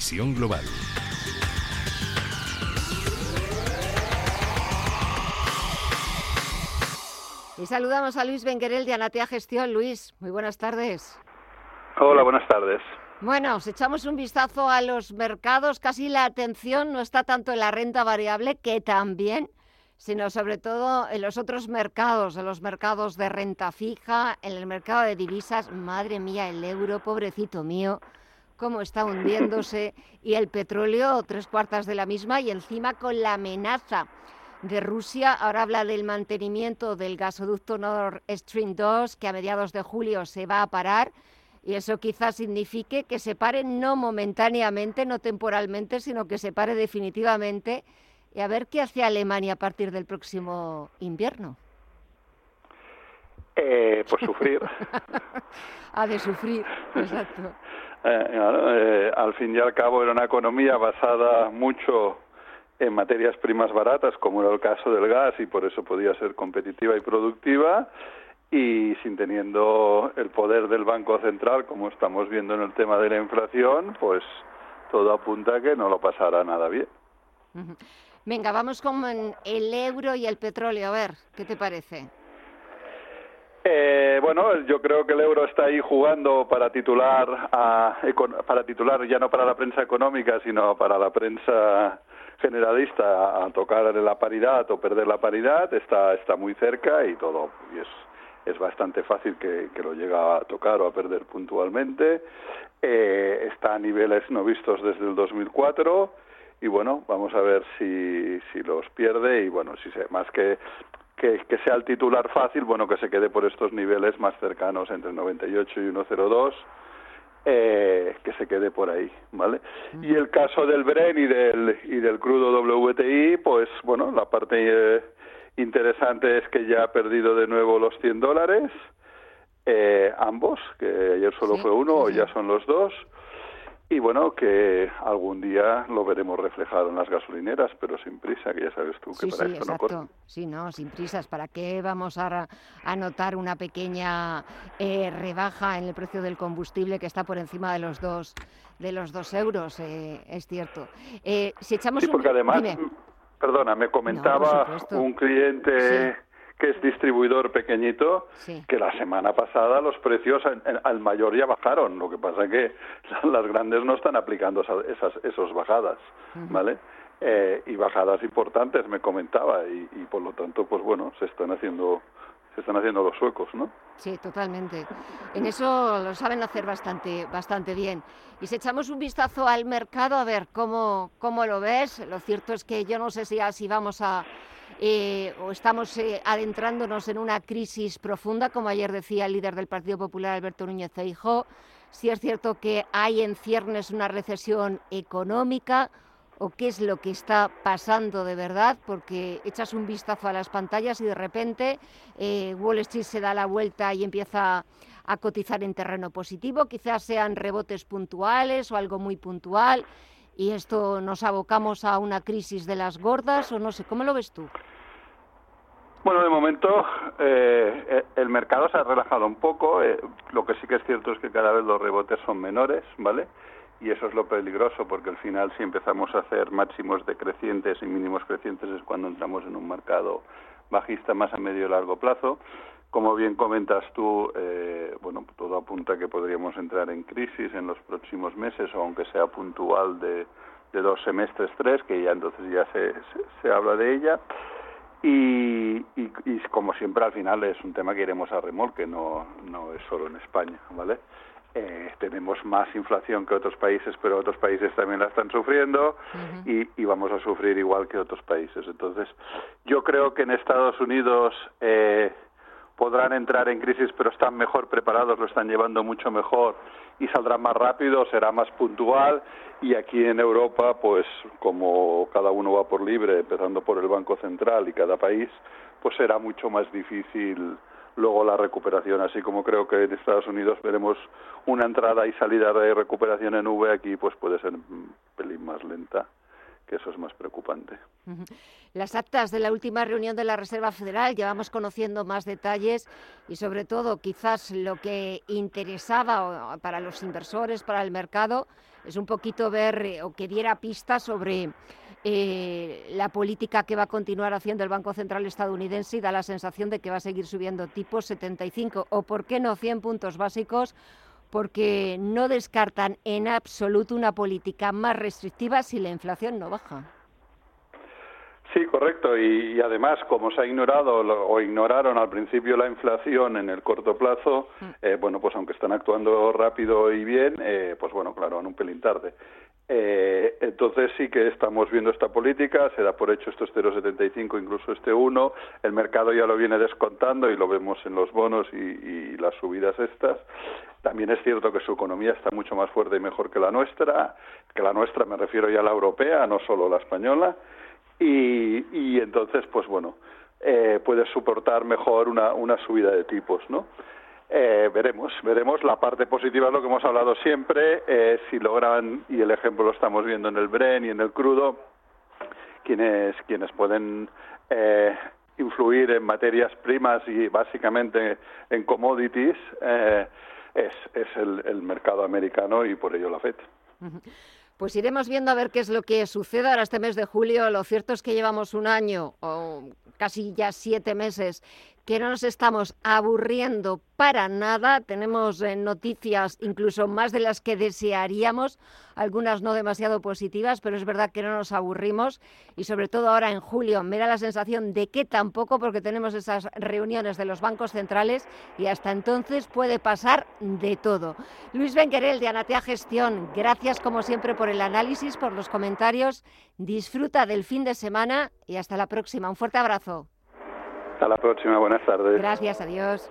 Visión Global. Y saludamos a Luis Benguerel de Anatea Gestión. Luis, muy buenas tardes. Hola, buenas tardes. Bueno, si echamos un vistazo a los mercados, casi la atención no está tanto en la renta variable, que también, sino sobre todo en los otros mercados, en los mercados de renta fija, en el mercado de divisas. Madre mía, el euro, pobrecito mío, cómo está hundiéndose. Y el petróleo, tres cuartas de la misma, y encima con la amenaza de Rusia. Ahora habla del mantenimiento del gasoducto Nord Stream 2, que a mediados de julio se va a parar. Y eso quizás signifique que se pare no momentáneamente, no temporalmente, sino que se pare definitivamente. Y a ver qué hace Alemania a partir del próximo invierno. Eh, pues sufrir. ha de sufrir, exacto. Eh, eh, al fin y al cabo era una economía basada mucho en materias primas baratas, como era el caso del gas, y por eso podía ser competitiva y productiva, y sin teniendo el poder del Banco Central, como estamos viendo en el tema de la inflación, pues todo apunta a que no lo pasará nada bien. Venga, vamos con el euro y el petróleo. A ver, ¿qué te parece? Eh, bueno, yo creo que el euro está ahí jugando para titular, para titular ya no para la prensa económica, sino para la prensa generalista a tocar la paridad o perder la paridad está, está muy cerca y todo y es, es bastante fácil que, que lo llegue a tocar o a perder puntualmente. Eh, está a niveles no vistos desde el 2004 y bueno, vamos a ver si, si los pierde y bueno, si se, más que, que, que sea el titular fácil, bueno, que se quede por estos niveles más cercanos entre 98 y 102 eh, que se quede por ahí, ¿vale? Y el caso del Bren y del, y del crudo WTI, pues bueno, la parte eh, interesante es que ya ha perdido de nuevo los 100 dólares, eh, ambos, que ayer solo fue uno, o ya son los dos, y bueno, que algún día lo veremos reflejado en las gasolineras, pero sin prisa, que ya sabes tú que para sí, esto exacto. no corre. Sí, no, sin prisas. ¿Para qué vamos a, a notar una pequeña eh, rebaja en el precio del combustible que está por encima de los dos, de los dos euros? Eh, es cierto. Eh, si echamos sí, porque un... además, Dime. perdona, me comentaba un cliente... Sí. Que es distribuidor pequeñito, Sí. que la semana pasada los precios al mayor ya bajaron. Lo que pasa que las grandes no están aplicando esa- esas esos bajadas, ¿vale? Eh, y bajadas importantes, me comentaba, y, y por lo tanto, pues bueno, se están haciendo se están haciendo los suecos, ¿no? Sí, totalmente. En eso lo saben hacer bastante, bastante bien. Y si echamos un vistazo al mercado, a ver cómo, cómo lo ves. Lo cierto es que yo no sé si así vamos a eh, o estamos eh, adentrándonos en una crisis profunda, como ayer decía el líder del Partido Popular, Alberto Núñez Feijóo. Si es cierto que hay en ciernes una recesión económica o qué es lo que está pasando de verdad, porque echas un vistazo a las pantallas y de repente eh, Wall Street se da la vuelta y empieza a cotizar en terreno positivo, quizás sean rebotes puntuales o algo muy puntual, y esto nos abocamos a una crisis de las gordas o no sé, ¿cómo lo ves tú? Bueno, de momento eh, eh, el mercado se ha relajado un poco. eh, lo que sí que es cierto es que cada vez los rebotes son menores, ¿vale? Y eso es lo peligroso porque al final si empezamos a hacer máximos decrecientes y mínimos crecientes es cuando entramos en un mercado bajista más a medio y largo plazo. Como bien comentas tú, eh, bueno, todo apunta a que podríamos entrar en crisis en los próximos meses, o aunque sea puntual de, de dos semestres, tres, que ya entonces ya se, se, se habla de ella. Y, y, y como siempre al final es un tema que iremos a remolque, no, no es solo en España, ¿vale? Eh, tenemos más inflación que otros países, pero otros países también la están sufriendo y, y vamos a sufrir igual que otros países. Entonces, yo creo que en Estados Unidos eh, podrán entrar en crisis, pero están mejor preparados, lo están llevando mucho mejor y saldrán más rápido, será más puntual. Y aquí en Europa, pues como cada uno va por libre, empezando por el Banco Central y cada país, pues será mucho más difícil luego la recuperación. Así como creo que en Estados Unidos veremos una entrada y salida de recuperación en V, aquí pues puede ser un pelín más lenta que eso es más preocupante. Las actas de la última reunión de la Reserva Federal, llevamos conociendo más detalles y sobre todo quizás lo que interesaba para los inversores, para el mercado, es un poquito ver eh, o que diera pistas sobre eh, la política que va a continuar haciendo el Banco Central estadounidense y da la sensación de que va a seguir subiendo tipos 75 o, por qué no, 100 puntos básicos porque no descartan en absoluto una política más restrictiva si la inflación no baja. Sí, correcto. Y, además, como se ha ignorado o ignoraron al principio la inflación en el corto plazo, mm. eh, bueno, pues aunque están actuando rápido y bien, eh, pues bueno, claro, van un pelín tarde. Eh, entonces sí que estamos viendo esta política, se da por hecho estos 0,75, incluso este 1, el mercado ya lo viene descontando y lo vemos en los bonos y, y, las subidas estas. También es cierto que su economía está mucho más fuerte y mejor que la nuestra, que la nuestra me refiero ya a la europea, no solo la española y, entonces, pues bueno, eh, puede soportar mejor una, una subida de tipos, ¿no? Eh, veremos, veremos. La parte positiva es lo que hemos hablado siempre. Eh, si logran, y el ejemplo lo estamos viendo en el Bren y en el crudo, quienes, quienes pueden eh, influir en materias primas y básicamente en commodities eh, es, es el, el mercado americano y por ello la FED. Pues iremos viendo a ver qué es lo que sucede ahora este mes de julio. Lo cierto es que llevamos un año o casi ya siete meses que no nos estamos aburriendo para nada. Tenemos eh, noticias incluso más de las que desearíamos, algunas no demasiado positivas, pero es verdad que no nos aburrimos y sobre todo ahora en julio me da la sensación de que tampoco porque tenemos esas reuniones de los bancos centrales y hasta entonces puede pasar de todo. Luis Benguerel de Anatea Gestión, gracias como siempre por el análisis, por los comentarios. Disfruta del fin de semana y hasta la próxima. Un fuerte abrazo. Hasta la próxima, buenas tardes. Gracias, adiós.